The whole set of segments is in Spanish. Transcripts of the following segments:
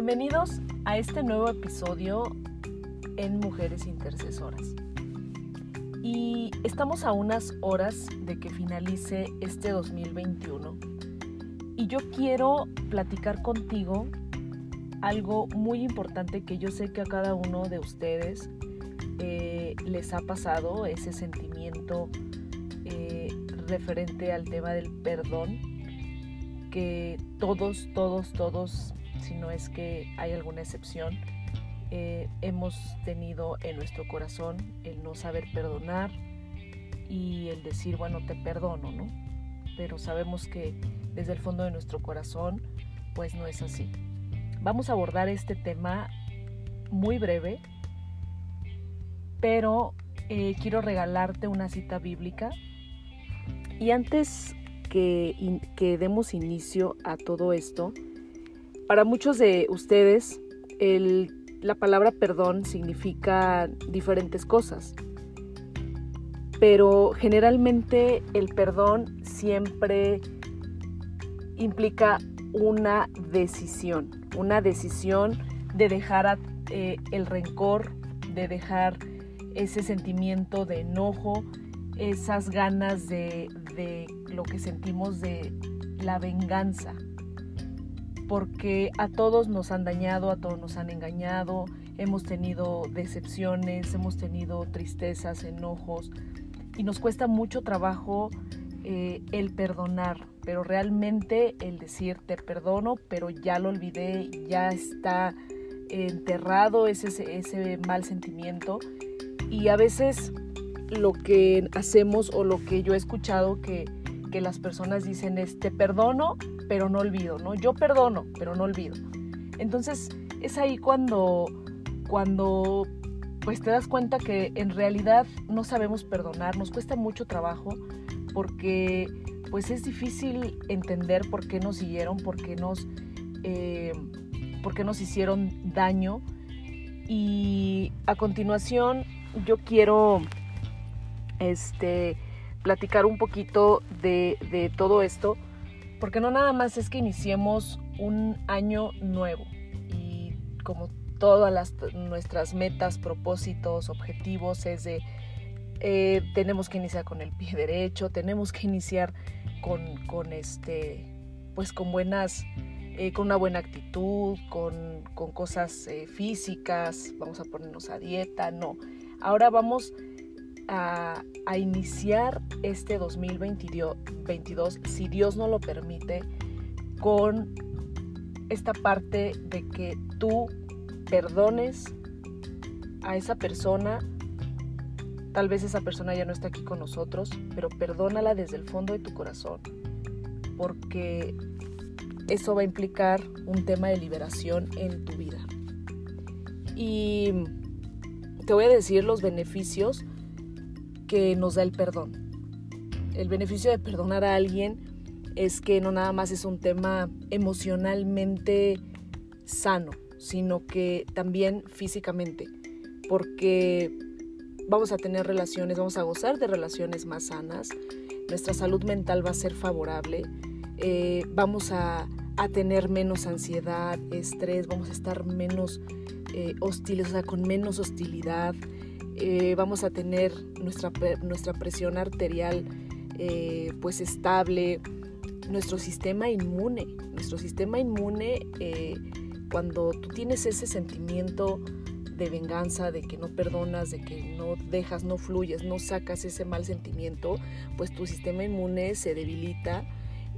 Bienvenidos a este nuevo episodio en Mujeres Intercesoras. Y estamos a unas horas de que finalice este 2021. Y yo quiero platicar contigo algo muy importante que yo sé que a cada uno de ustedes eh, les ha pasado, ese sentimiento eh, referente al tema del perdón, que todos, todos, todos si no es que hay alguna excepción, eh, hemos tenido en nuestro corazón el no saber perdonar y el decir, bueno, te perdono, ¿no? Pero sabemos que desde el fondo de nuestro corazón, pues no es así. Vamos a abordar este tema muy breve, pero eh, quiero regalarte una cita bíblica. Y antes que, que demos inicio a todo esto, para muchos de ustedes, la palabra perdón significa diferentes cosas, pero generalmente el perdón siempre implica una decisión, una decisión de dejar eh, el rencor, de dejar ese sentimiento de enojo, esas ganas de lo que sentimos de la venganza porque a todos nos han dañado, a todos nos han engañado, hemos tenido decepciones, hemos tenido tristezas, enojos y nos cuesta mucho trabajo eh, el perdonar, pero realmente el decir te perdono, pero ya lo olvidé, ya está enterrado ese, ese mal sentimiento y a veces lo que hacemos o lo que yo he escuchado que, que las personas dicen es te perdono, pero no olvido, ¿no? Yo perdono, pero no olvido. Entonces es ahí cuando, cuando pues te das cuenta que en realidad no sabemos perdonar, nos cuesta mucho trabajo porque pues es difícil entender por qué nos siguieron, por qué nos, eh, por qué nos hicieron daño. Y a continuación yo quiero este, platicar un poquito de, de todo esto porque no nada más es que iniciemos un año nuevo y como todas las, nuestras metas, propósitos, objetivos es de eh, tenemos que iniciar con el pie derecho, tenemos que iniciar con, este, pues con buenas, eh, con una buena actitud, con, cosas eh, físicas, vamos a ponernos a dieta, no. Ahora vamos a, iniciar este 2022, si Dios no lo permite, con esta parte de que tú perdones a esa persona. Tal vez esa persona ya no está aquí con nosotros, pero perdónala desde el fondo de tu corazón, porque eso va a implicar un tema de liberación en tu vida. Y te voy a decir los beneficios que nos da el perdón. El beneficio de perdonar a alguien es que no nada más es un tema emocionalmente sano, sino que también físicamente, porque vamos a tener relaciones, vamos a gozar de relaciones más sanas, nuestra salud mental va a ser favorable, eh, vamos a, tener menos ansiedad, estrés, vamos a estar menos eh, hostiles, o sea, con menos hostilidad, eh, vamos a tener nuestra, nuestra presión arterial eh, pues estable, nuestro sistema inmune, nuestro sistema inmune eh, cuando tú tienes ese sentimiento de venganza, de que no perdonas, de que no dejas, no fluyes, no sacas ese mal sentimiento, pues tu sistema inmune se debilita,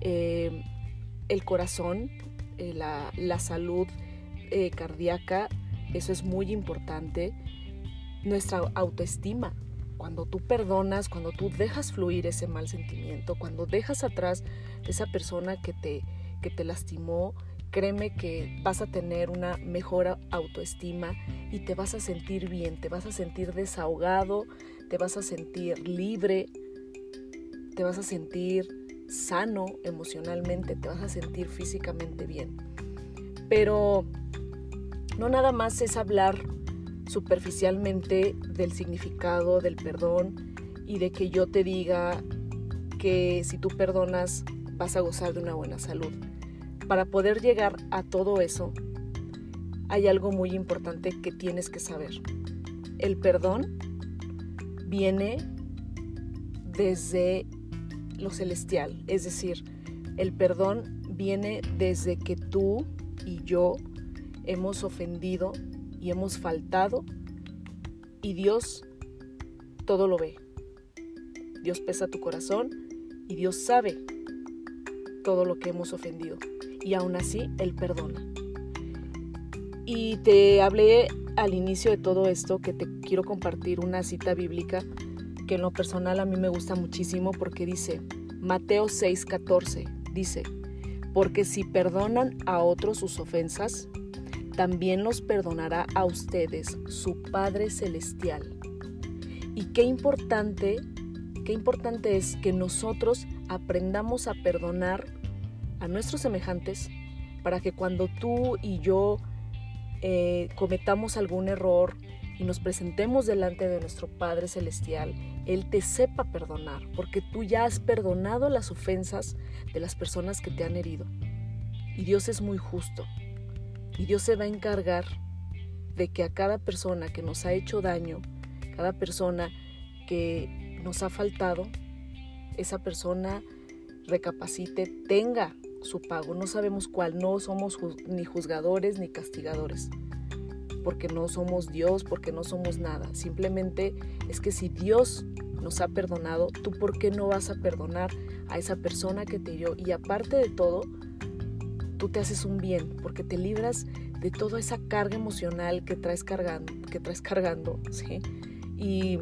el corazón, la, la, salud cardíaca, eso es muy importante nuestra autoestima. Cuando tú perdonas, cuando tú dejas fluir ese mal sentimiento, cuando dejas atrás esa persona que te, que te lastimó, créeme que vas a tener una mejor autoestima y te vas a sentir bien, te vas a sentir desahogado, te vas a sentir libre, te vas a sentir sano emocionalmente, te vas a sentir físicamente bien. Pero no nada más es hablar superficialmente del significado del perdón y de que yo te diga que si tú perdonas vas a gozar de una buena salud. Para poder llegar a todo eso, hay algo muy importante que tienes que saber. El perdón viene desde lo celestial, es decir, el perdón viene desde que tú y yo hemos ofendido y hemos faltado y Dios todo lo ve. Dios pesa tu corazón y Dios sabe todo lo que hemos ofendido y aún así Él perdona. Y te hablé al inicio de todo esto que te quiero compartir una cita bíblica que en lo personal a mí me gusta muchísimo porque dice, Mateo 6:14, dice, porque si perdonan a otros sus ofensas, también los perdonará a ustedes su Padre Celestial. Y qué importante, qué importante es que nosotros aprendamos a perdonar a nuestros semejantes para que cuando tú y yo eh, cometamos algún error y nos presentemos delante de nuestro Padre Celestial, Él te sepa perdonar, porque tú ya has perdonado las ofensas de las personas que te han herido. Y Dios es muy justo. Y Dios se va a encargar de que a cada persona que nos ha hecho daño, cada persona que nos ha faltado, esa persona recapacite, tenga su pago. No sabemos cuál, no somos ni juzgadores ni castigadores, porque no somos Dios, porque no somos nada. Simplemente es que si Dios nos ha perdonado, tú por qué no vas a perdonar a esa persona que te dio. Y aparte de todo, tú te haces un bien, porque te libras de toda esa carga emocional que traes cargando, que traes cargando, ¿sí? Y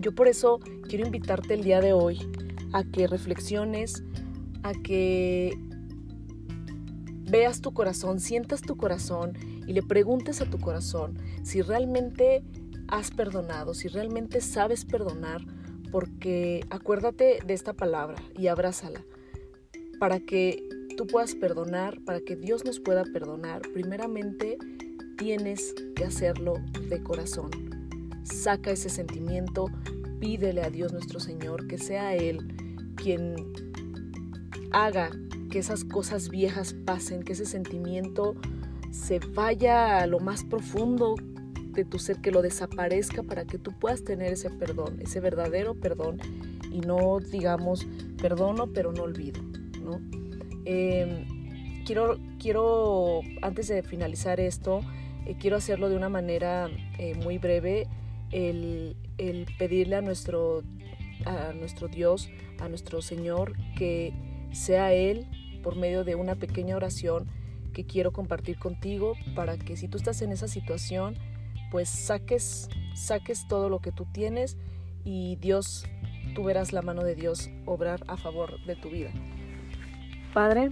yo por eso quiero invitarte el día de hoy a que reflexiones, a que veas tu corazón, sientas tu corazón y le preguntes a tu corazón si realmente has perdonado, si realmente sabes perdonar, porque acuérdate de esta palabra y abrázala para que tú puedas perdonar, para que Dios nos pueda perdonar. Primeramente tienes que hacerlo de corazón. Saca ese sentimiento, pídele a Dios nuestro Señor que sea Él quien haga que esas cosas viejas pasen, que ese sentimiento se vaya a lo más profundo de tu ser, que lo desaparezca para que tú puedas tener ese perdón, ese verdadero perdón y no digamos perdono pero no olvido. ¿no? Em, quiero, quiero, antes de finalizar esto, eh, quiero hacerlo de una manera eh, muy breve, el, el pedirle a nuestro, a nuestro Dios, a nuestro Señor, que sea Él por medio de una pequeña oración que quiero compartir contigo para que si tú estás en esa situación, pues saques, saques todo lo que tú tienes y Dios, tú verás la mano de Dios obrar a favor de tu vida. Padre,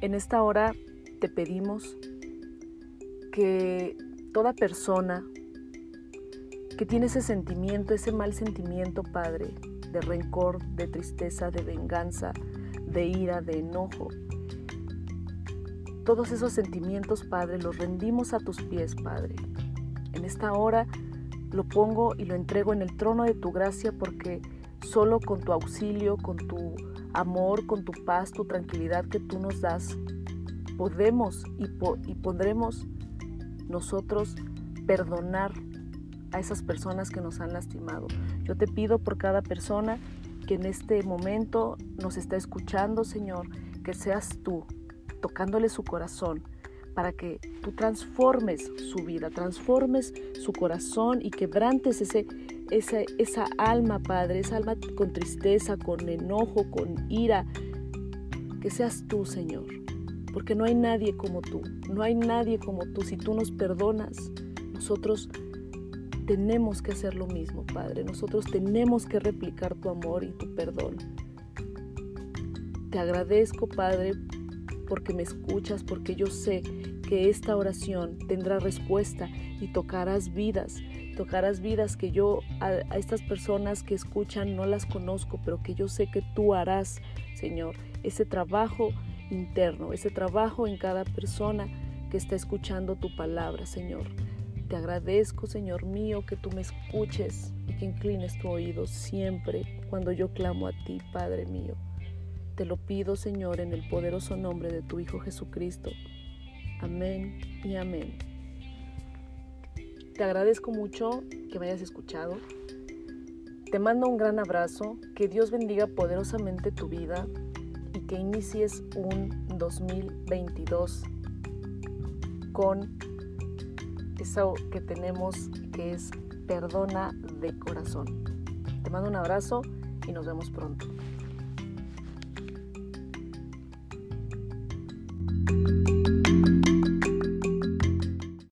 en esta hora te pedimos que toda persona que tiene ese sentimiento, ese mal sentimiento, Padre, de rencor, de tristeza, de venganza, de ira, de enojo. Todos esos sentimientos, Padre, los rendimos a tus pies, Padre. En esta hora lo pongo y lo entrego en el trono de tu gracia porque solo con tu auxilio, con tu amor, con tu paz, tu tranquilidad que tú nos das, podemos y, y pondremos nosotros perdonar a esas personas que nos han lastimado. Yo te pido por cada persona que en este momento nos está escuchando, Señor, que seas tú tocándole su corazón para que tú transformes su vida, transformes su corazón y quebrantes ese, esa, esa alma, Padre, esa alma con tristeza, con enojo, con ira. Que seas tú, Señor, porque no hay nadie como tú, no hay nadie como tú. Si tú nos perdonas, nosotros tenemos que hacer lo mismo, Padre. Nosotros tenemos que replicar tu amor y tu perdón. Te agradezco, Padre, porque me escuchas, porque yo sé que esta oración tendrá respuesta y tocarás vidas, tocarás vidas que yo a, estas personas que escuchan no las conozco, pero que yo sé que tú harás, Señor, ese trabajo interno, ese trabajo en cada persona que está escuchando tu palabra, Señor. Te agradezco, Señor mío, que tú me escuches y que inclines tu oído siempre cuando yo clamo a ti, Padre mío. Te lo pido, Señor, en el poderoso nombre de tu Hijo Jesucristo. Amén y amén. Te agradezco mucho que me hayas escuchado. Te mando un gran abrazo, que Dios bendiga poderosamente tu vida y que inicies un 2022 con eso que tenemos que es perdona de corazón. Te mando un abrazo y nos vemos pronto.